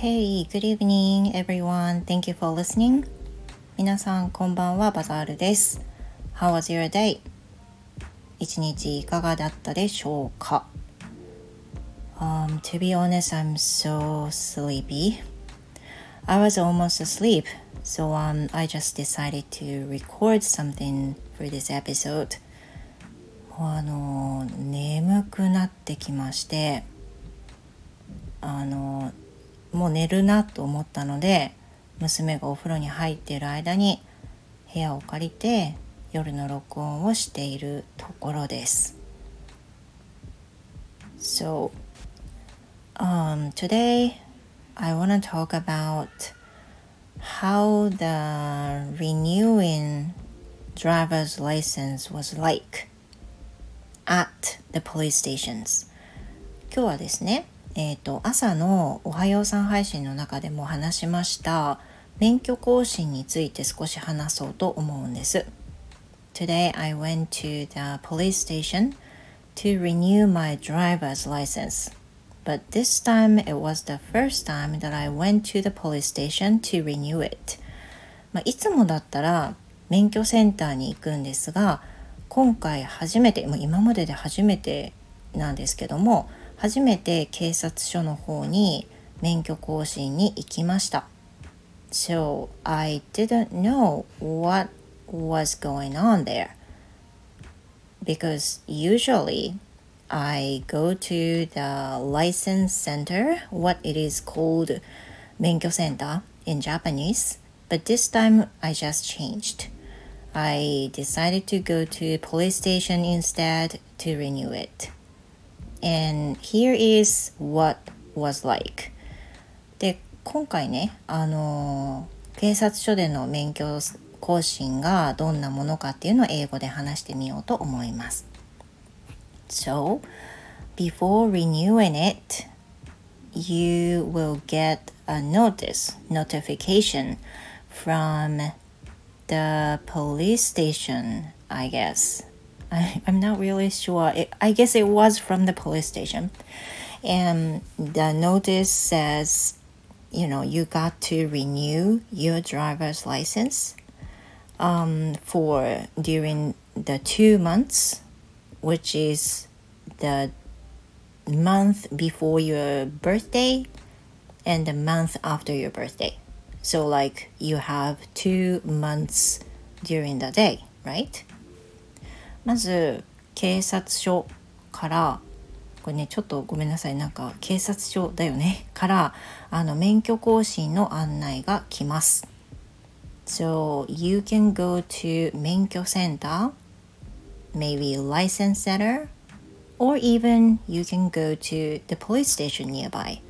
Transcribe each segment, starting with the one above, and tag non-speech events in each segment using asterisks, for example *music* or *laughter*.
Hey, good evening, everyone. Thank you for listening. 皆さん、こんばんは、バザールです。How was your day? 一日いかがだったでしょうか、um, To be honest, I'm so sleepy. I was almost asleep, so um, I just decided to record something for this episode. もうあの、眠くなってきまして、あのもう寝るなと思ったので娘がお風呂に入っている間に部屋を借りて夜の録音をしているところです。So, um, today I want to talk about how the renewing driver's license was like at the police stations. 今日はですね、えーと、朝のおはようさん配信の中でも話しました免許更新について少し話そうと思うんです。Today I went to the police station to renew my driver's license. But this time it was the first time that I went to the police station to renew it. まあ、いつもだったら免許センターに行くんですが今回初めて、もう今までで初めてなんですけども初めて警察署の方に免許更新に行きました。So I didn't know what was going on there. Because usually I go to the license center, what it is called 免許センター in Japanese, but this time I just changed. I decided to go to police station instead to renew it. And here is what was like. で、今回ね、あの警察署での免許更新がどんなものかっていうのを英語で話してみようと思います。So, before renewing it, you will get a notice, notification from the police station, I guess. I, am not really sure. It, I guess it was from the police station. And the notice says, you know, you got to renew your driver's license um, for during the two months, which is the month before your birthday and the month after your birthday. So, like, you have two months during the day, right? まず警察署からこれねちょっとごめんなさいなんか警察署だよねからあの免許更新の案内が来ます。So you can go to 免許センター maybe license center or even you can go to the police station nearby.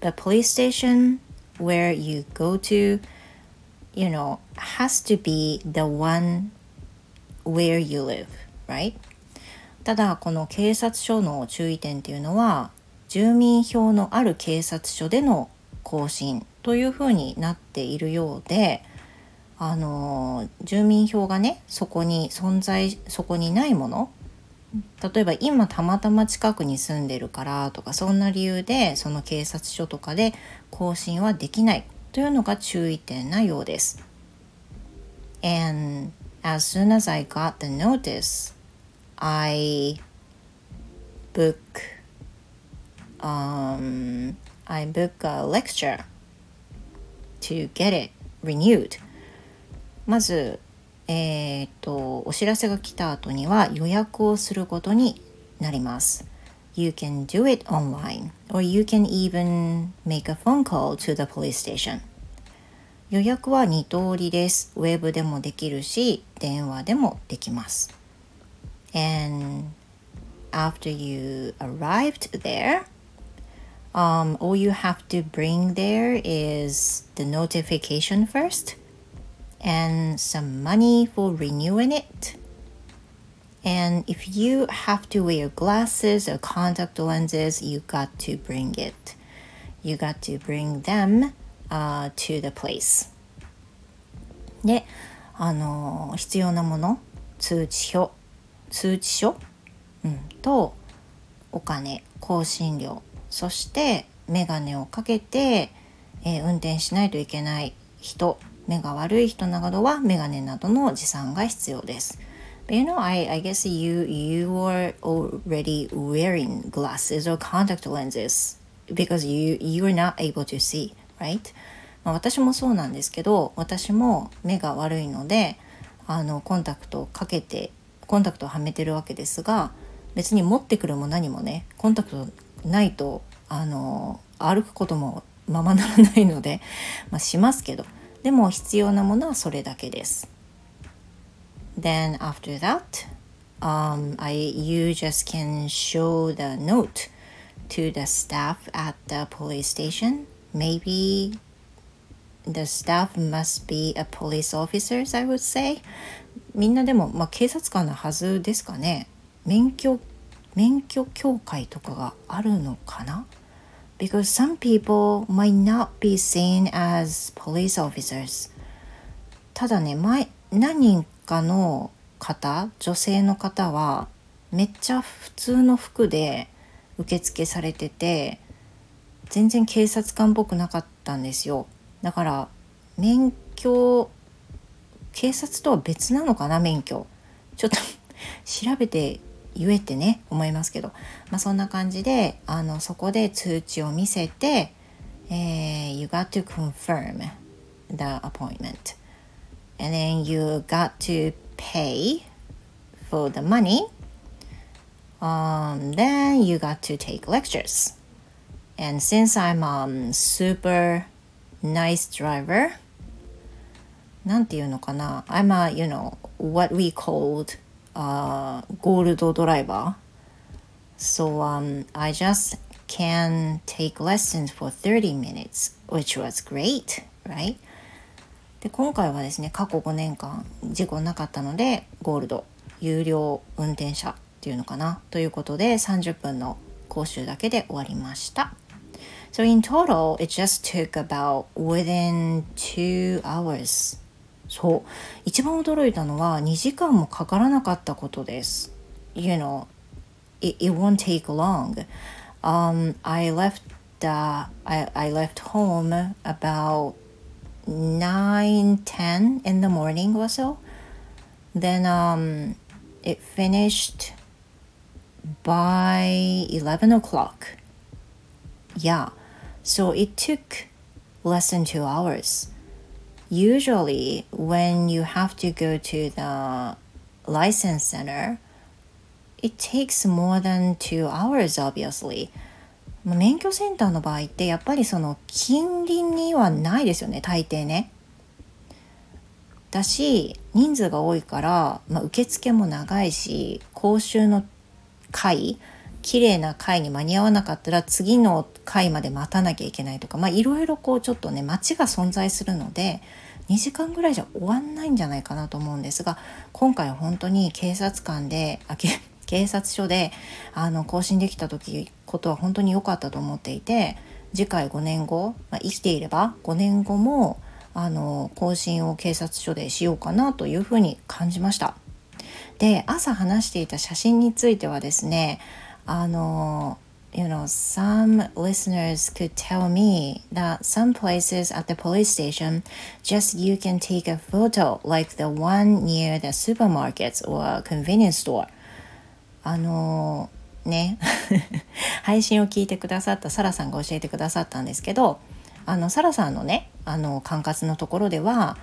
The police station where you go to you know has to be the one where you live right? ただこの警察署の注意点っていうのは住民票のある警察署での更新というふうになっているようであの住民票がねそこに存在そこにないもの例えば今たまたま近くに住んでるからとかそんな理由でその警察署とかで更新はできないというのが注意点なようです。And as soon as I got the notice I book um, I book a lecture to get it renewed まずえー、とお知らせが来た後には予約をすることになります You can do it online or you can even make a phone call to the police station 予約は2通りです。ウェブでもできるし、電話でもできます。And after you arrived there, um, all you have to bring there is the notification first and some money for renewing it. And if you have to wear glasses or contact lenses, you got to bring it. You got to bring them uh, to the place. で、あの必要なもの、通知表、 通知書、うん、とお金更新料そして眼鏡をかけて、えー、運転しないといけない人目が悪い人などはメガネなどの持参が必要です。But you know, I, I guess you you are already wearing glasses or contact lenses because you you are not able to see, right? まあ、私もそうなんですけど、私も目が悪いので、あのコンタクトをかけてコンタクトをはめてるわけですが、別に持ってくるも何もね、コンタクトないとあの歩くこともままならないので、まあ、しますけど、でも必要なものはそれだけです。Then after that, um, I you just can show the note to the staff at the police station. Maybe the staff must be a police officers, I would say. みんなでも、まあ、警察官のはずですかね。免許免許協会とかがあるのかな？Because some people might not be seen as police officers. ただね、前何人かの方女性の方はめっちゃ普通の服で受付されてて全然警察官っぽくなかったんですよだから免許警察とは別なのかな免許ちょっと調べて言えってね思いますけど、まあ、そんな感じであのそこで通知を見せて、えー、You got to confirm the appointment and then you got to pay for the money. Um, then you got to take lectures. And since I'm a super nice driver, なんていうのかな I'm a, you know, what we called uh, gold driver. So um, I just can take lessons for 30 minutes, which was great, right? で今回はですね過去5年間事故なかったのでゴールド有料運転者っていうのかなということで30分の講習だけで終わりました。So in total, it just took about within two hours. そう。一番驚いたのは2時間もかからなかったことです。You know, it, it won't take long. Um, I left the, I, I left home about 9 10 in the morning or so then um, it finished by 11 o'clock yeah so it took less than two hours usually when you have to go to the license center it takes more than two hours obviously 免許センターの場合ってやっぱりその近隣にはないですよね大抵ね。だし人数が多いから、まあ、受付も長いし講習の会綺麗な会に間に合わなかったら次の会まで待たなきゃいけないとかまあいろいろこうちょっとね街が存在するので2時間ぐらいじゃ終わんないんじゃないかなと思うんですが今回は本当に警察官で *laughs* 警察署であの更新できた時ことは本当に良かったと思っていて次回5年後、まあ、生きていれば5年後もあの更新を警察署でしようかなというふうに感じました。で朝話していた写真についてはですねあの you know, some listeners could tell me that some places at the police station just you can take a photo like the one near the supermarkets or convenience store. あのね配信を聞いてくださったサラさんが教えてくださったんですけどあのサラさんのねあの管轄のところでは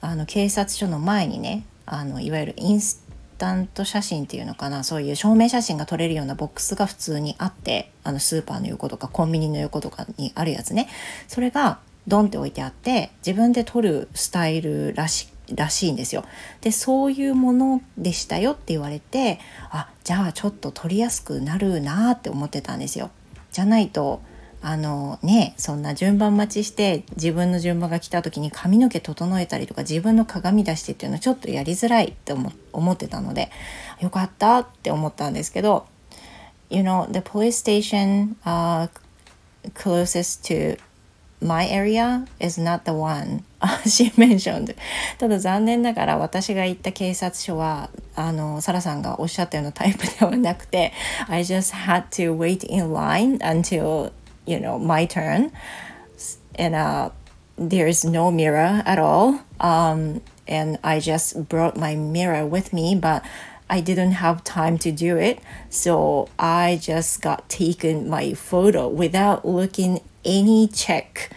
あの警察署の前にねあのいわゆるインスタント写真っていうのかなそういう証明写真が撮れるようなボックスが普通にあってあのスーパーの横とかコンビニの横とかにあるやつねそれがドンって置いてあって自分で撮るスタイルらしらしいんですよ。でそういうものでしたよって言われてあじゃあちょっと取りやすくなるなって思ってたんですよ。じゃないとあのねそんな順番待ちして自分の順番が来た時に髪の毛整えたりとか自分の鏡出してっていうのはちょっとやりづらいって思ってたのでよかったって思ったんですけど You know the police station、uh, closest to my area is not the one *laughs* she mentioned. ただ残念ながら私が行った警察署はあのサラさんがおっしゃったようなタイプではなくて I just had to wait in line until you know my turn and uh, there's no mirror at all. Um, and I just brought my mirror with me, but I didn't have time to do it. So I just got taken my photo without looking any check.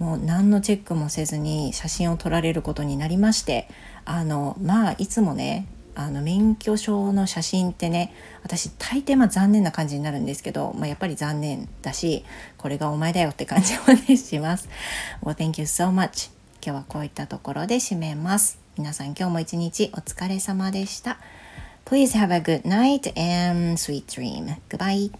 もう何のチェックもせずに写真を撮られることになりましてあのまあいつもね あの免許証の写真ってね私大抵まあ残念な感じになるんですけど、まあ、やっぱり残念だしこれがお前だよって感じもねします。Well, thank you so much. 今日はこういったところで締めます。皆さん今日も一日お疲れ様でした。Please have a good night and sweet dream. Goodbye.